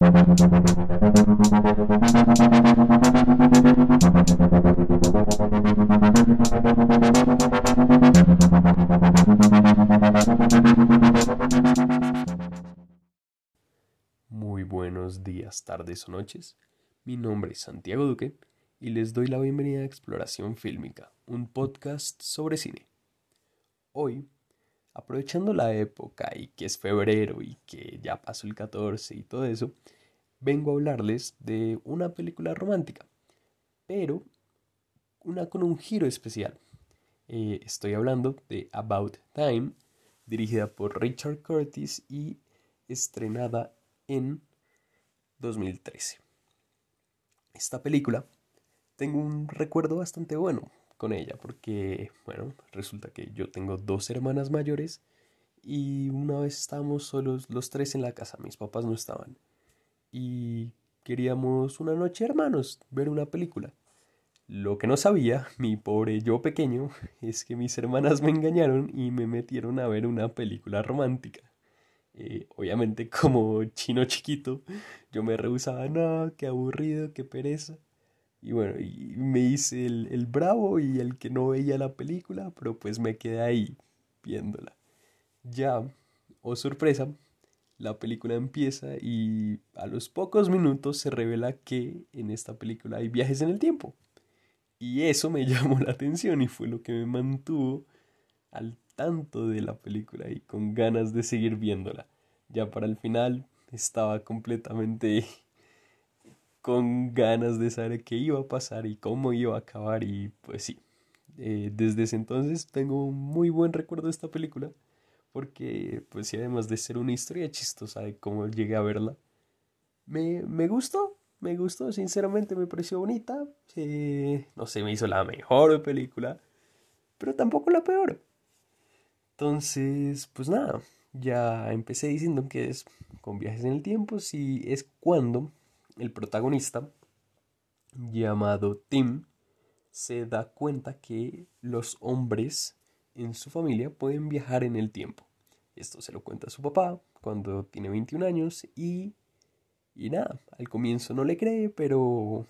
Muy buenos días, tardes o noches. Mi nombre es Santiago Duque y les doy la bienvenida a Exploración Fílmica, un podcast sobre cine. Hoy, aprovechando la época y que es febrero y que ya pasó el 14 y todo eso, vengo a hablarles de una película romántica, pero una con un giro especial. Eh, estoy hablando de About Time, dirigida por Richard Curtis y estrenada en 2013. Esta película tengo un recuerdo bastante bueno con ella porque, bueno, resulta que yo tengo dos hermanas mayores y una vez estábamos solos los tres en la casa, mis papás no estaban y queríamos una noche hermanos ver una película. Lo que no sabía, mi pobre yo pequeño, es que mis hermanas me engañaron y me metieron a ver una película romántica. Eh, obviamente como chino chiquito, yo me rehusaba, no, qué aburrido, qué pereza. Y bueno, y me hice el, el bravo y el que no veía la película, pero pues me quedé ahí viéndola. Ya, oh sorpresa, la película empieza y a los pocos minutos se revela que en esta película hay viajes en el tiempo. Y eso me llamó la atención y fue lo que me mantuvo al tanto de la película y con ganas de seguir viéndola. Ya para el final estaba completamente con ganas de saber qué iba a pasar y cómo iba a acabar y pues sí, eh, desde ese entonces tengo un muy buen recuerdo de esta película porque pues sí, además de ser una historia chistosa de cómo llegué a verla, me, me gustó, me gustó, sinceramente me pareció bonita, no sé, me hizo la mejor película, pero tampoco la peor. Entonces, pues nada, ya empecé diciendo que es con viajes en el tiempo, si es cuando el protagonista, llamado Tim, se da cuenta que los hombres en su familia pueden viajar en el tiempo. Esto se lo cuenta su papá cuando tiene 21 años y, y nada, al comienzo no le cree, pero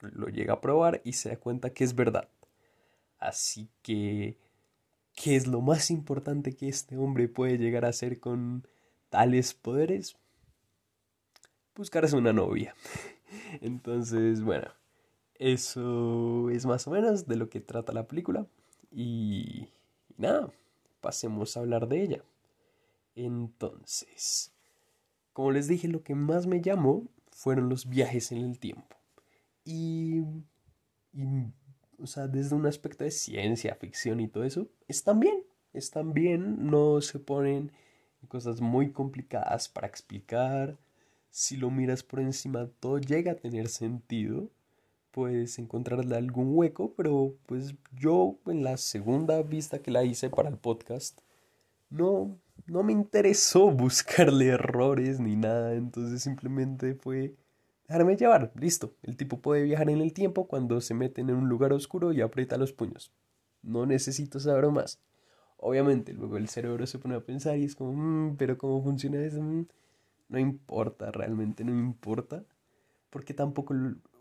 lo llega a probar y se da cuenta que es verdad. Así que, ¿qué es lo más importante que este hombre puede llegar a hacer con tales poderes? Buscarse una novia. Entonces, bueno, eso es más o menos de lo que trata la película. Y, nada, pasemos a hablar de ella. Entonces, como les dije, lo que más me llamó fueron los viajes en el tiempo. Y, y, o sea, desde un aspecto de ciencia, ficción y todo eso, están bien, están bien, no se ponen cosas muy complicadas para explicar. Si lo miras por encima, todo llega a tener sentido. Puedes encontrarle algún hueco, pero pues yo en la segunda vista que la hice para el podcast, no, no me interesó buscarle errores ni nada, entonces simplemente fue dejarme llevar, listo, el tipo puede viajar en el tiempo cuando se mete en un lugar oscuro y aprieta los puños, no necesito saber más. Obviamente, luego el cerebro se pone a pensar y es como, mm, pero ¿cómo funciona eso? Mm, no importa, realmente no importa, porque tampoco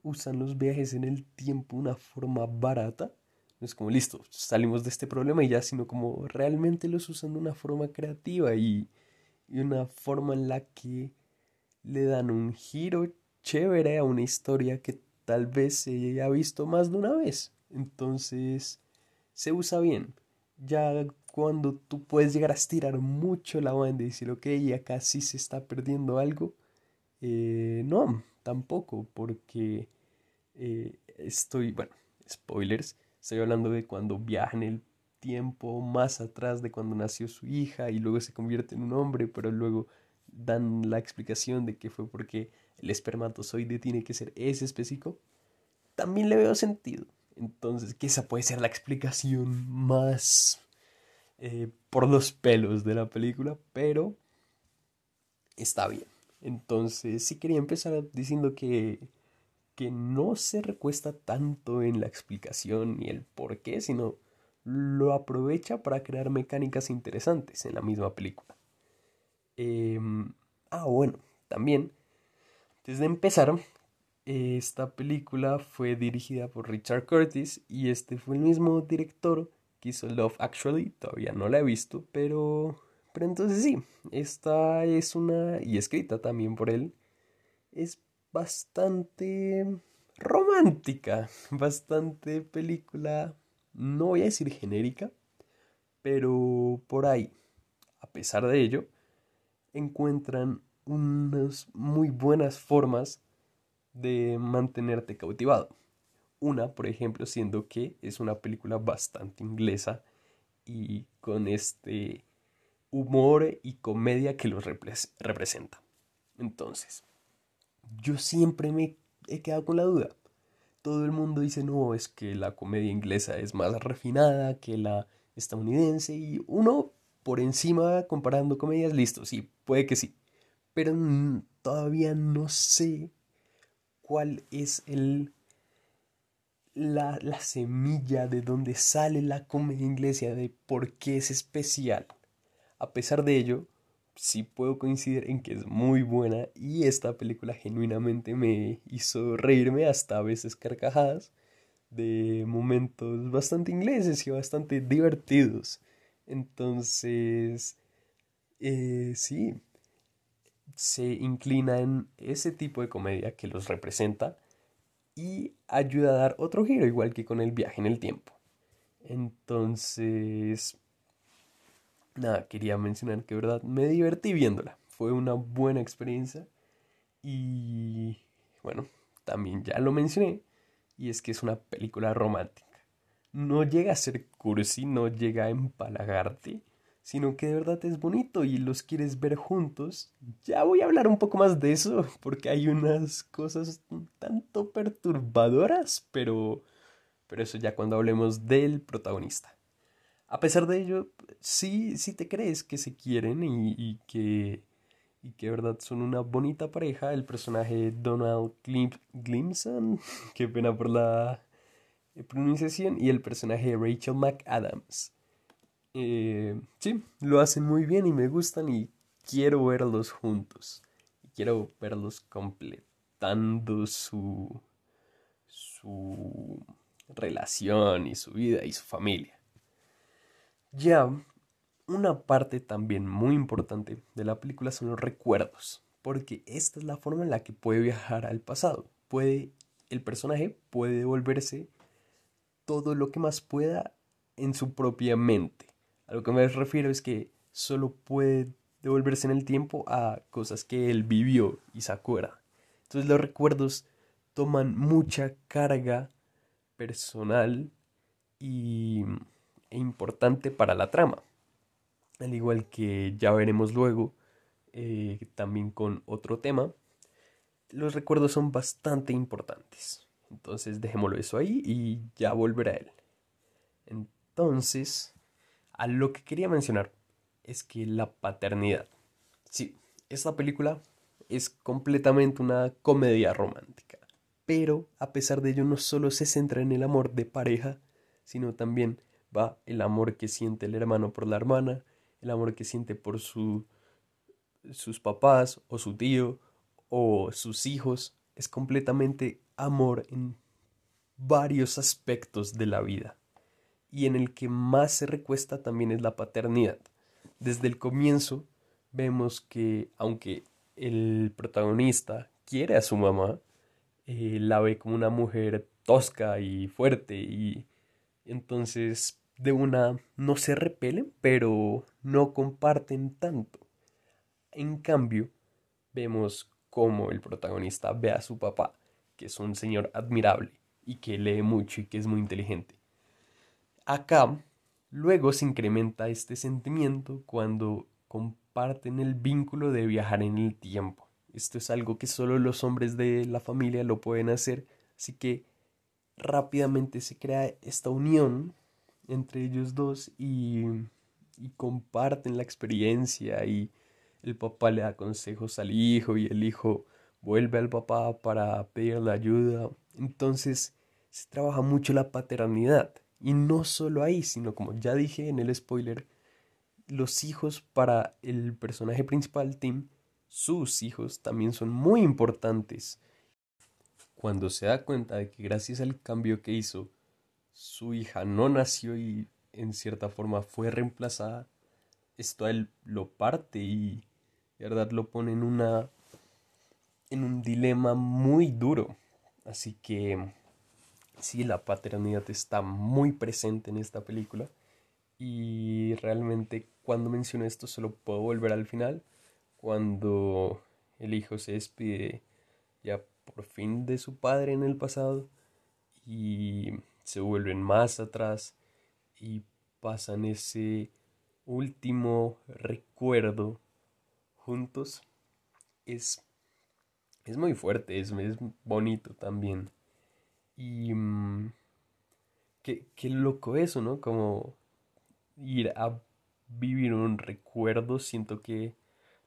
usan los viajes en el tiempo una forma barata. No es como, listo, salimos de este problema y ya, sino como realmente los usan de una forma creativa y, y una forma en la que le dan un giro chévere a una historia que tal vez se haya visto más de una vez. Entonces, se usa bien. Ya cuando tú puedes llegar a estirar mucho la banda y decir, ok, acá sí se está perdiendo algo, eh, no, tampoco, porque eh, estoy, bueno, spoilers, estoy hablando de cuando viaja el tiempo más atrás de cuando nació su hija y luego se convierte en un hombre, pero luego dan la explicación de que fue porque el espermatozoide tiene que ser ese específico, también le veo sentido. Entonces, que esa puede ser la explicación más eh, por los pelos de la película, pero está bien. Entonces, sí quería empezar diciendo que, que no se recuesta tanto en la explicación ni el por qué, sino lo aprovecha para crear mecánicas interesantes en la misma película. Em, ah, bueno, también antes de empezar, esta película fue dirigida por Richard Curtis y este fue el mismo director que hizo Love Actually. Todavía no la he visto, pero, pero entonces sí, esta es una, y escrita también por él, es bastante romántica, bastante película, no voy a decir genérica, pero por ahí, a pesar de ello, encuentran unas muy buenas formas de mantenerte cautivado. Una, por ejemplo, siendo que es una película bastante inglesa y con este humor y comedia que los representa. Entonces, yo siempre me he quedado con la duda. Todo el mundo dice, no, es que la comedia inglesa es más refinada que la estadounidense y uno por encima comparando comedias, listo, sí, puede que sí. Pero todavía no sé cuál es el la, la semilla de donde sale la comedia inglesa, de por qué es especial. A pesar de ello, sí puedo coincidir en que es muy buena y esta película genuinamente me hizo reírme hasta a veces carcajadas de momentos bastante ingleses y bastante divertidos. Entonces, eh, sí, se inclina en ese tipo de comedia que los representa y ayuda a dar otro giro, igual que con el viaje en el tiempo. Entonces, nada, quería mencionar que verdad me divertí viéndola. Fue una buena experiencia y bueno, también ya lo mencioné y es que es una película romántica. No llega a ser cursi, no llega a empalagarte, sino que de verdad es bonito y los quieres ver juntos. Ya voy a hablar un poco más de eso porque hay unas cosas un tanto perturbadoras, pero pero eso ya cuando hablemos del protagonista. A pesar de ello, sí, sí te crees que se quieren y, que, y que, verdad, son una bonita pareja. El personaje Donald Glimson, qué pena por la pronunciación, y el personaje Rachel McAdams. Eh, sí, lo hacen muy bien y me gustan y quiero verlos juntos. Quiero verlos completando su, su relación y su vida y su familia. Ya, una parte también muy importante de la película son los recuerdos, porque esta es la forma en la que puede viajar al pasado. Puede, el personaje puede devolverse todo lo que más pueda en su propia mente. A lo que me refiero es que solo puede devolverse en el tiempo a cosas que él vivió y se acuerda. Entonces los recuerdos toman mucha carga personal y e importante para la trama. Al igual que ya veremos luego, eh, también con otro tema, los recuerdos son bastante importantes. Entonces dejémoslo eso ahí y ya volverá él. Entonces, a lo que quería mencionar es que la paternidad. Sí, esta película es completamente una comedia romántica. Pero a pesar de ello no solo se centra en el amor de pareja, sino también va el amor que siente el hermano por la hermana, el amor que siente por su, sus papás o su tío o sus hijos. Es completamente amor en varios aspectos de la vida. Y en el que más se recuesta también es la paternidad. Desde el comienzo vemos que aunque el protagonista quiere a su mamá, eh, la ve como una mujer tosca y fuerte y entonces de una no se repelen, pero no comparten tanto. En cambio, vemos cómo el protagonista ve a su papá, que es un señor admirable y que lee mucho y que es muy inteligente. Acá, luego se incrementa este sentimiento cuando comparten el vínculo de viajar en el tiempo. Esto es algo que solo los hombres de la familia lo pueden hacer, así que rápidamente se crea esta unión entre ellos dos y, y comparten la experiencia y el papá le da consejos al hijo y el hijo vuelve al papá para pedirle ayuda. Entonces se trabaja mucho la paternidad. Y no solo ahí, sino como ya dije en el spoiler, los hijos para el personaje principal, Tim, sus hijos también son muy importantes. Cuando se da cuenta de que gracias al cambio que hizo, su hija no nació y en cierta forma fue reemplazada, esto a él lo parte y de verdad lo pone en una en un dilema muy duro. Así que sí, la paternidad está muy presente en esta película y realmente cuando menciono esto solo puedo volver al final cuando el hijo se despide ya por fin de su padre en el pasado y se vuelven más atrás y pasan ese último recuerdo juntos es, es muy fuerte, es, es bonito también. Y mm, qué, qué loco eso, ¿no? Como ir a vivir un recuerdo, siento que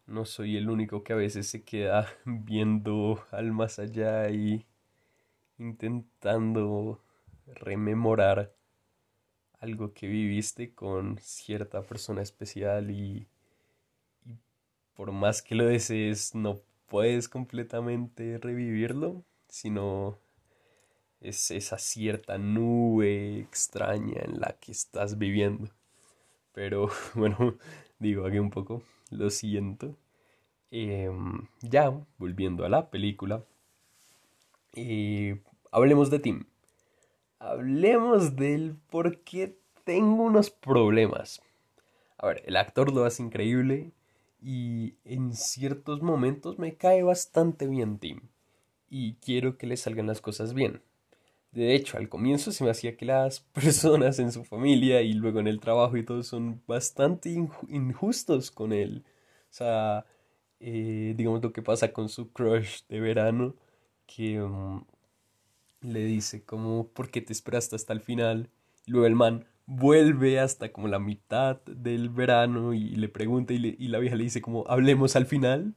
no soy el único que a veces se queda viendo al más allá y intentando rememorar algo que viviste con cierta persona especial y, y por más que lo desees no puedes completamente revivirlo, sino es esa cierta nube extraña en la que estás viviendo. Pero bueno, digo aquí un poco, lo siento. Em, ya, volviendo a la película, eh, hablemos de Tim. Hablemos del por qué tengo unos problemas. A ver, el actor lo hace increíble y en ciertos momentos me cae bastante bien Tim. Y quiero que le salgan las cosas bien. De hecho, al comienzo se me hacía que las personas en su familia y luego en el trabajo y todo son bastante injustos con él. O sea, eh, digamos lo que pasa con su crush de verano, que mm, le dice como, ¿por qué te esperaste hasta el final? Y luego el man vuelve hasta como la mitad del verano y le pregunta y, la vieja le dice como, hablemos al final.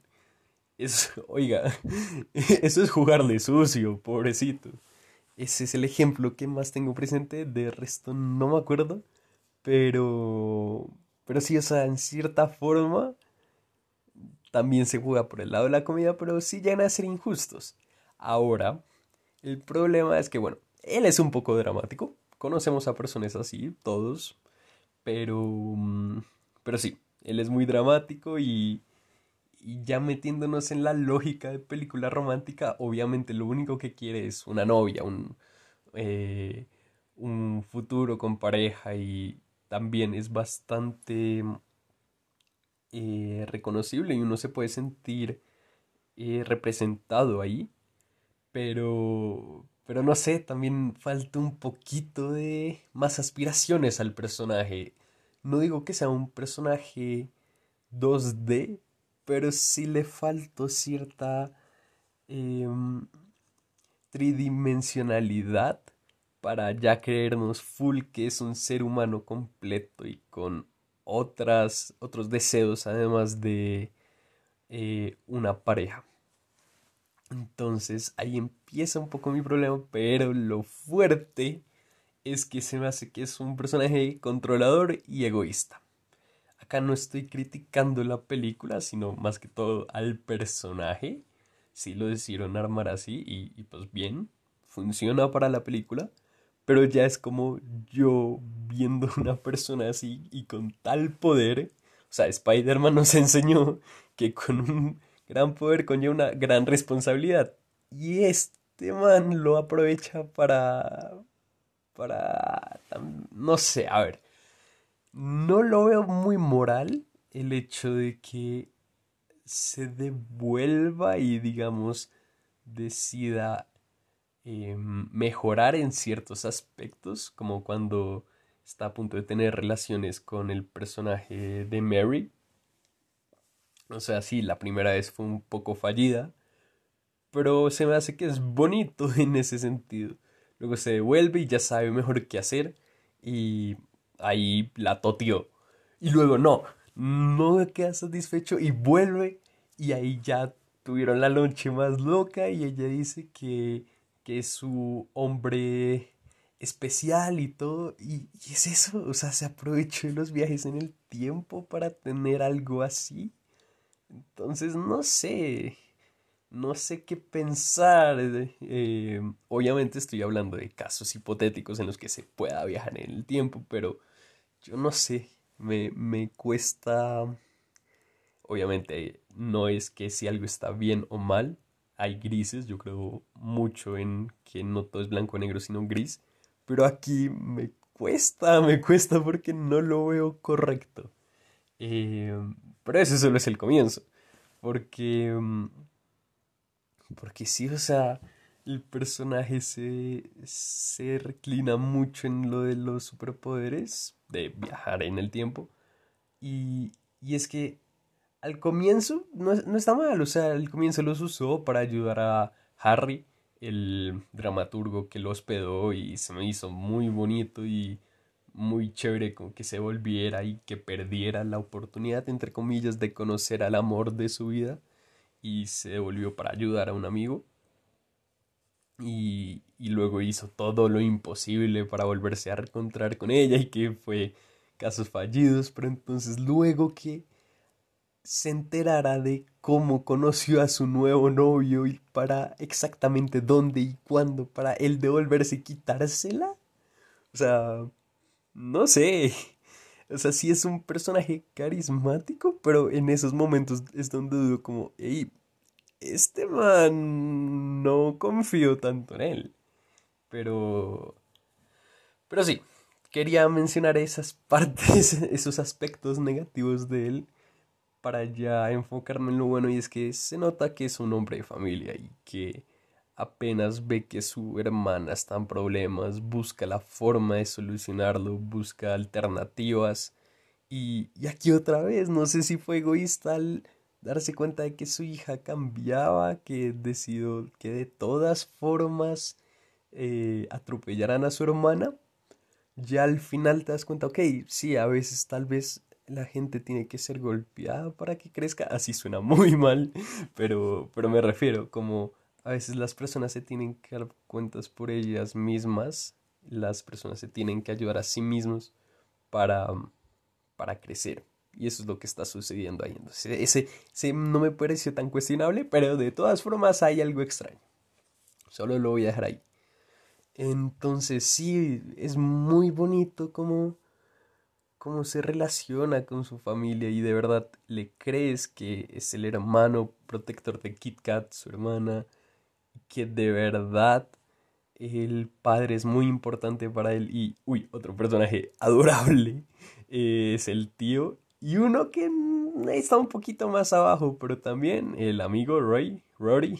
Es, oiga, eso es jugarle sucio, pobrecito. Ese es el ejemplo que más tengo presente. De resto no me acuerdo. Pero. Pero sí, o sea, en cierta forma. También se juega por el lado de la comida, pero sí llegan a ser injustos. Ahora, el problema es que, bueno, él es un poco dramático. Conocemos a personas así, todos. Pero. Mm, pero sí, él es muy dramático y y ya metiéndonos en la lógica de película romántica, obviamente lo único que quiere es una novia, un, eh, un futuro con pareja y también es bastante eh, reconocible y uno se puede sentir eh, representado ahí, pero, pero no sé, también falta un poquito de más aspiraciones al personaje. No digo que sea un personaje 2D, pero sí le faltó cierta em, tridimensionalidad para ya creernos full que es un ser humano completo y con otras, otros deseos además de eh, una pareja. Entonces ahí empieza un poco mi problema, pero lo fuerte es que se me hace que es un personaje controlador y egoísta. Acá no estoy criticando la película, sino más que todo al personaje. Sí lo decidieron armar así y, pues bien, funciona para la película. Pero ya es como yo viendo una persona así y con tal poder. O sea, Spider-Man nos enseñó que con un gran poder conlleva una gran responsabilidad. Y este man lo aprovecha para... para... no sé, a ver no lo veo muy moral el hecho de que se devuelva y digamos decida em, mejorar en ciertos aspectos, como cuando está a punto de tener relaciones con el personaje de Mary. O sea, sí, la primera vez fue un poco fallida, pero se me hace que es bonito en ese sentido. Luego se devuelve y ya sabe mejor qué hacer y ahí la totió. Y luego no, no queda satisfecho y vuelve y ahí ya tuvieron la noche más loca y ella dice que, que es su hombre especial y todo. Y, y, es eso, o sea, se aprovechó de los viajes en el tiempo para tener algo así. Entonces, no sé, no sé qué pensar. Eh, obviamente estoy hablando de casos hipotéticos en los que se pueda viajar en el tiempo, pero yo no sé, me, me cuesta... Obviamente no es que si algo está bien o mal, hay grises, yo creo mucho en que no todo es blanco o negro, sino gris, pero aquí me cuesta, me cuesta porque no lo veo correcto. Eh, pero ese solo es el comienzo, porque... Mm, porque sí, o sea, el personaje se, se reclina mucho en lo de los superpoderes, de viajar en el tiempo, y, y es que al comienzo no, no está mal, o sea, al comienzo los usó para ayudar a Harry, el dramaturgo que lo hospedó y se me hizo muy bonito y muy chévere con que se volviera y que perdiera la oportunidad, entre comillas, de conocer al amor de su vida y se devolvió para ayudar a un amigo. Y, y luego hizo todo lo imposible para volverse a reencontrar con ella y que fue casos fallidos, pero entonces luego que se enterara de cómo conoció a su nuevo novio y para exactamente dónde y cuándo para él devolverse y quitársela. O sea, no sé. O sea, sí es un personaje carismático, pero en esos momentos es donde dudo como, este man no confío tanto en él. Pero... Pero sí, quería mencionar esas partes, esos aspectos negativos de él para ya enfocarme en lo bueno y es que se nota que es un hombre de familia y que apenas ve que su hermana está en problemas, busca la forma de solucionarlo, busca alternativas y, y aquí otra vez, no sé si fue egoísta al darse cuenta de que su hija cambiaba, que decidió que de todas formas eh, atropellaran a su hermana, ya al final te das cuenta, ok, sí, a veces tal vez la gente tiene que ser golpeada para que crezca. Así suena muy mal, pero, pero me refiero como a veces las personas se tienen que dar cuentas por ellas mismas, las personas se tienen que ayudar a sí mismos para, para crecer. Y eso es lo que está sucediendo ahí. Entonces, ese, ese no me pareció tan cuestionable, pero de todas formas hay algo extraño. Solo lo voy a dejar ahí. Entonces sí, es muy bonito cómo se relaciona con su familia y de verdad le crees que es el hermano protector de Kit Kat, su hermana, que de verdad el padre es muy importante para él y, uy, otro personaje adorable es el tío y uno que está un poquito más abajo, pero también el amigo Roy, Rory,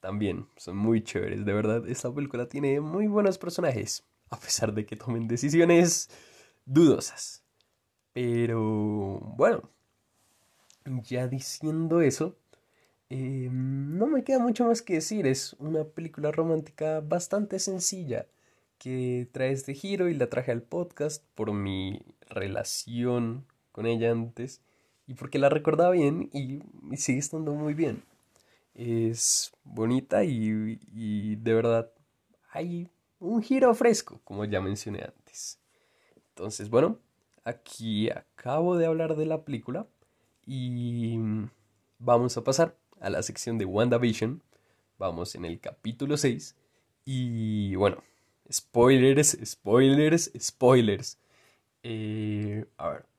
también son muy chéveres, de verdad, esta película tiene muy buenos personajes, a pesar de que tomen decisiones dudosas. Pero bueno, ya diciendo eso, eh, no me queda mucho más que decir. Es una película romántica bastante sencilla que trae este giro y la traje al podcast por mi relación con ella antes y porque la recordaba bien y, sigue estando muy bien. Es bonita y, y de verdad hay un giro fresco, como ya mencioné antes. Entonces, bueno, aquí acabo de hablar de la película y vamos a pasar a la sección de WandaVision. Vamos en el capítulo 6 y bueno, spoilers, spoilers, spoilers. Eh, a ver.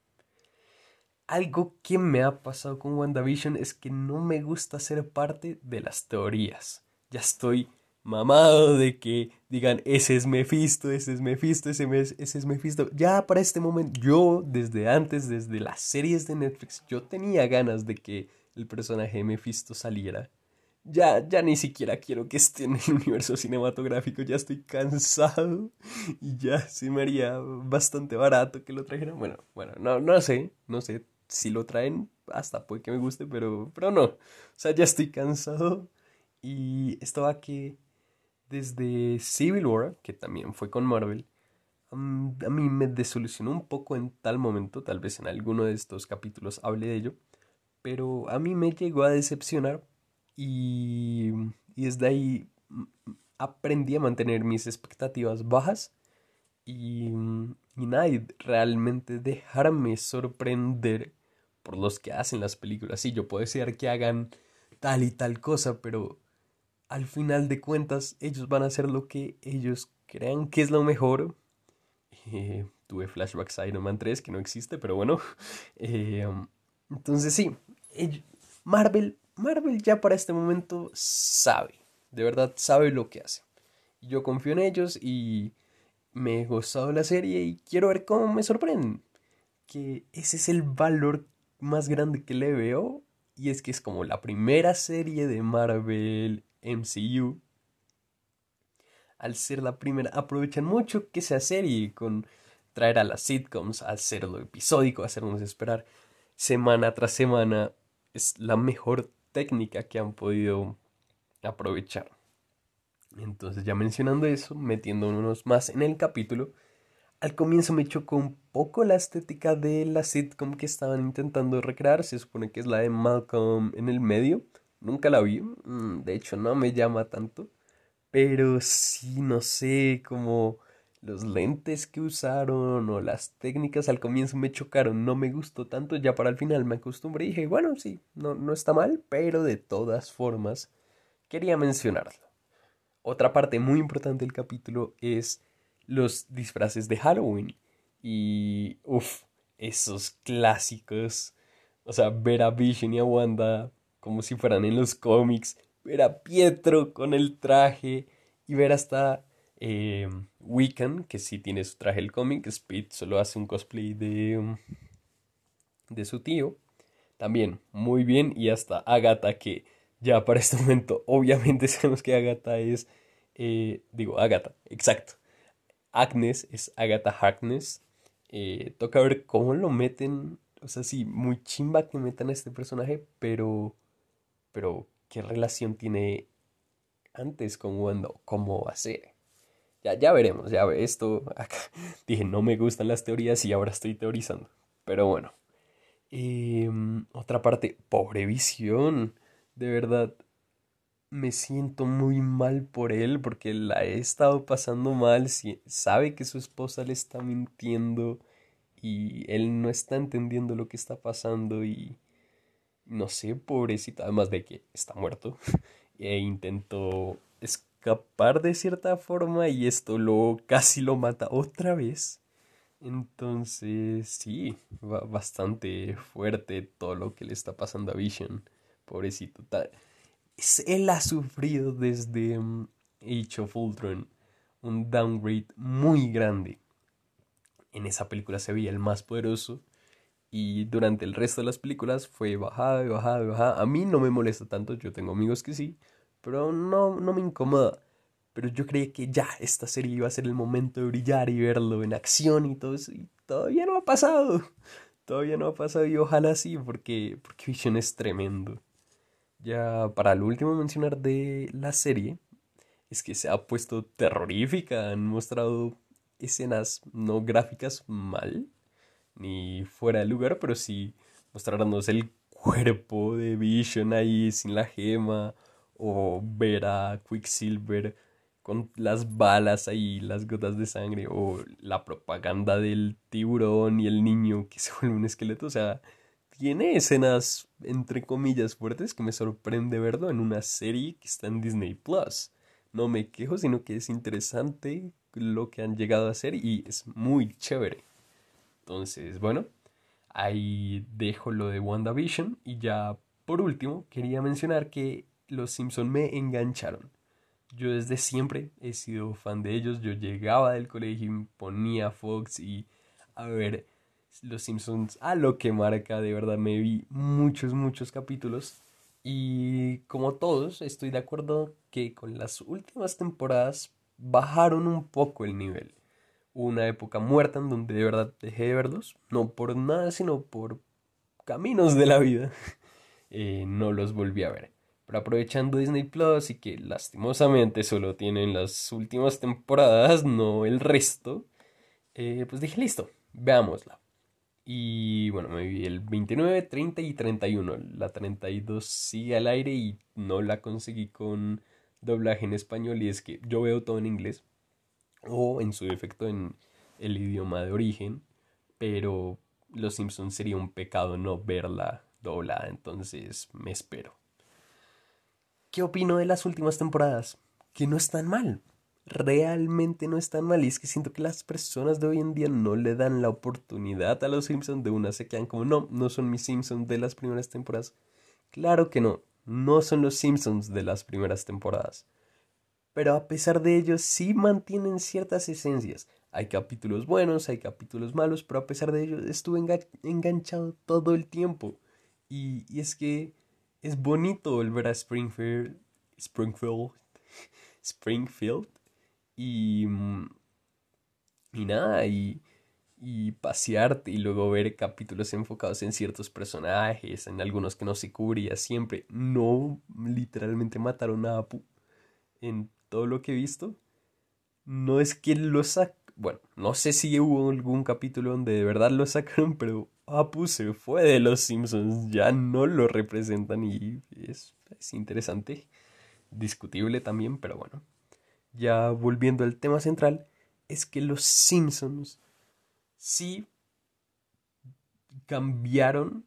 Algo que me ha pasado con WandaVision es que no me gusta ser parte de las teorías. Ya estoy mamado de que digan, ese es Mephisto, ese es Mephisto, ese, ese es Mephisto. Ya para este momento, yo desde antes, desde las series de Netflix, yo tenía ganas de que el personaje de Mephisto saliera. Ya, ya ni siquiera quiero que esté en el universo cinematográfico, ya estoy cansado y ya se me haría bastante barato que lo trajeran. Bueno, bueno, no, no sé, no sé si lo traen, hasta puede que me guste, pero, pero no. O sea, ya estoy cansado y esto va que desde Civil War, que también fue con Marvel, a mí me desolucionó un poco en tal momento, tal vez en alguno de estos capítulos hable de ello, pero a mí me llegó a decepcionar y, y desde ahí aprendí a mantener mis expectativas bajas y, y nada, realmente dejarme sorprender por los que hacen las películas. Sí, yo puedo decir que hagan tal y tal cosa, pero al final de cuentas ellos van a hacer lo que ellos crean que es lo mejor. Eh, tuve flashbacks a Iron Man 3, que no existe, pero bueno. Eh, entonces sí, Marvel, Marvel ya para este momento sabe, de verdad sabe lo que hace. Yo confío en ellos y me he gustado la serie y quiero ver cómo me sorprenden. Que ese es el valor más grande que le veo y es que es como la primera serie de Marvel MCU. Al ser la primera, aprovechan mucho que sea serie con traer a las sitcoms, hacerlo episódico, hacernos esperar semana tras semana. Es la mejor técnica que han podido aprovechar. Entonces, ya mencionando eso, metiéndonos más en el capítulo, al comienzo me chocó un poco la estética de la sitcom que estaban intentando recrear. Se supone que es la de Malcolm en el medio. Nunca la vi. Mm, de hecho, no me llama tanto. Pero sí, no sé, como los lentes que usaron o las técnicas al comienzo me chocaron. No me gustó tanto. Ya para el final me acostumbré y dije, bueno, sí, no, no está mal. Pero de todas formas, quería mencionarlo. Otra parte muy importante del capítulo es los disfraces de Halloween. Y, uff, esos clásicos. O sea, ver a Vision y a Wanda como si fueran en los cómics. Ver a Pietro con el traje. Y ver hasta eh, Wiccan, que sí tiene su traje el cómic. Speed solo hace un cosplay de, de su tío. También, muy bien. Y hasta Agatha, que ya para este momento, obviamente sabemos que Agatha es. Eh, digo, Agatha, exacto. Agnes es Agatha Harkness. Eh, toca ver cómo lo meten. O sea, sí, muy chimba que metan a este personaje, pero. Pero, ¿qué relación tiene antes con Wanda? ¿Cómo va a ser? Ya, ya veremos, ya esto. Acá, dije, no me gustan las teorías y ahora estoy teorizando. Pero bueno. Em, otra parte, pobre visión. De verdad, me siento muy mal por él porque la he estado pasando mal, sabe que su esposa le está mintiendo y él no está entendiendo lo que está pasando y no sé, pobrecito, además de que está muerto e intentó escapar de cierta forma y esto lo casi lo mata otra vez. Entonces, sí, va bastante fuerte todo lo que le está pasando a Vision. Pobrecito. Él ha sufrido desde um, Age of Ultron un downgrade muy grande. En esa película se veía el más poderoso y durante el resto de las películas fue bajada y bajada y bajada. A mí no me molesta tanto, yo tengo amigos que sí, pero no, no me incomoda. Pero yo creía que ya esta serie iba a ser el momento de brillar y verlo en acción y todo eso. Y todavía no ha pasado. Todavía no ha pasado y ojalá sí, porque, porque Vision es tremendo. Ya para lo último mencionar de la serie, es que se ha puesto terrorífica. Han mostrado escenas no gráficas mal, ni fuera de lugar, pero sí mostrarnos el cuerpo de Vision ahí sin la gema, o ver a Quicksilver con las balas ahí, las gotas de sangre, o la propaganda del tiburón y el niño que se vuelve un esqueleto. O sea, tiene escenas, entre comillas, fuertes que me sorprende verlo en una serie que está en Disney Plus. No me quejo, sino que es interesante lo que han llegado a hacer y es muy chévere. Entonces, bueno, ahí dejo lo de WandaVision y ya por último quería mencionar que los Simpson me engancharon. Yo desde siempre he sido fan de ellos, yo llegaba del colegio y ponía Fox y a ver los Simpsons a lo que marca, de verdad me vi muchos, muchos capítulos. Y como todos, estoy de acuerdo que con las últimas temporadas bajaron un poco el nivel. una época muerta en donde de verdad dejé de verlos, no por nada, sino por caminos de la vida. Eh, no los volví a ver. Pero aprovechando Disney Plus y que lastimosamente solo tienen las últimas temporadas, no el resto, eh, pues dije listo, veámosla. Y bueno, me vi el 29, 30 y 31. La 32 sigue al aire y no la conseguí con doblaje en español. Y es que yo veo todo en inglés o en su defecto en el idioma de origen. Pero Los Simpsons sería un pecado no verla doblada, entonces me espero. ¿Qué opino de las últimas temporadas? Que no están mal. Realmente no están mal. Y es que siento que las personas de hoy en día no le dan la oportunidad a los Simpsons. De una se quedan como, no, no son mis Simpsons de las primeras temporadas. Claro que no. No son los Simpsons de las primeras temporadas. Pero a pesar de ello, sí mantienen ciertas esencias. Hay capítulos buenos, hay capítulos malos, pero a pesar de ello estuve enganchado todo el tiempo. Y, y, es que es bonito volver a Springfield, Springfield, Springfield y, mm, y nada, y, y pasearte y luego ver capítulos enfocados en ciertos personajes, en algunos que no se cubría siempre. No literalmente mataron a Apu en todo lo que he visto. No es que lo sac... Bueno, no sé si hubo algún capítulo donde de verdad lo sacaron, pero Apu se fue de los Simpsons. Ya no lo representan y es, es interesante. Discutible también, pero bueno. Ya volviendo al tema central, es que los Simpsons sí cambiaron,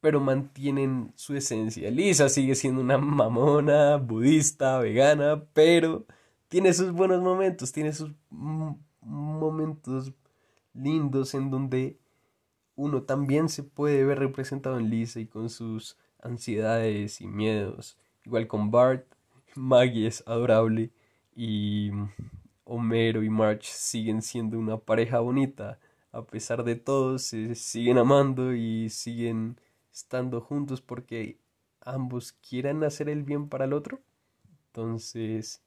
pero mantienen su esencia. Lisa sigue siendo una mamona, budista, vegana, pero tiene sus buenos momentos, tiene sus momentos lindos en donde uno también se puede ver representado en Lisa y con sus ansiedades y miedos. Igual con Bart, Maggie es adorable y Homero y March siguen siendo una pareja bonita a pesar de todo, se siguen amando y siguen estando juntos porque ambos quieren hacer el bien para el otro. Entonces,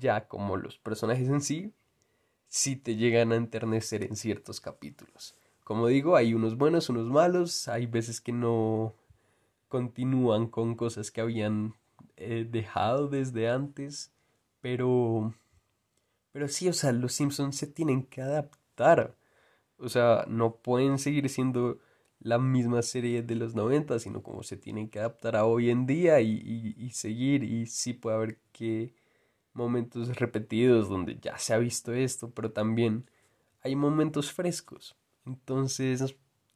ya como los personajes en sí, sí te llegan a enternecer en ciertos capítulos. Como digo, hay unos buenos, unos malos, hay veces que no continúan con cosas que habían eh, dejado desde antes, pero... Pero sí, o sea, los Simpsons se tienen que adaptar o sea, no pueden seguir siendo la misma serie de los 90, sino como se tienen que adaptar a hoy en día y, seguir. Y sí puede haber que momentos repetidos donde ya se ha visto esto, pero también hay momentos frescos. Entonces,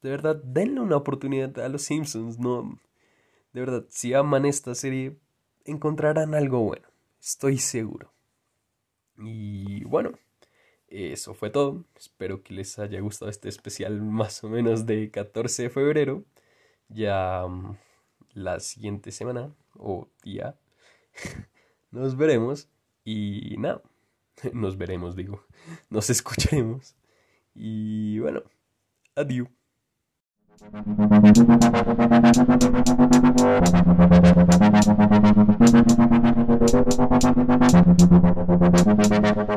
de verdad, denle una oportunidad a los Simpsons, ¿no? De verdad, si aman esta serie, encontrarán algo bueno. Estoy seguro. Y bueno. Eso fue todo. Espero que les haya gustado este especial más o menos de 14 de febrero. Ya mm, la siguiente semana o día nos veremos y nada, nos veremos digo, nos escucharemos y bueno, adiós. Thank you.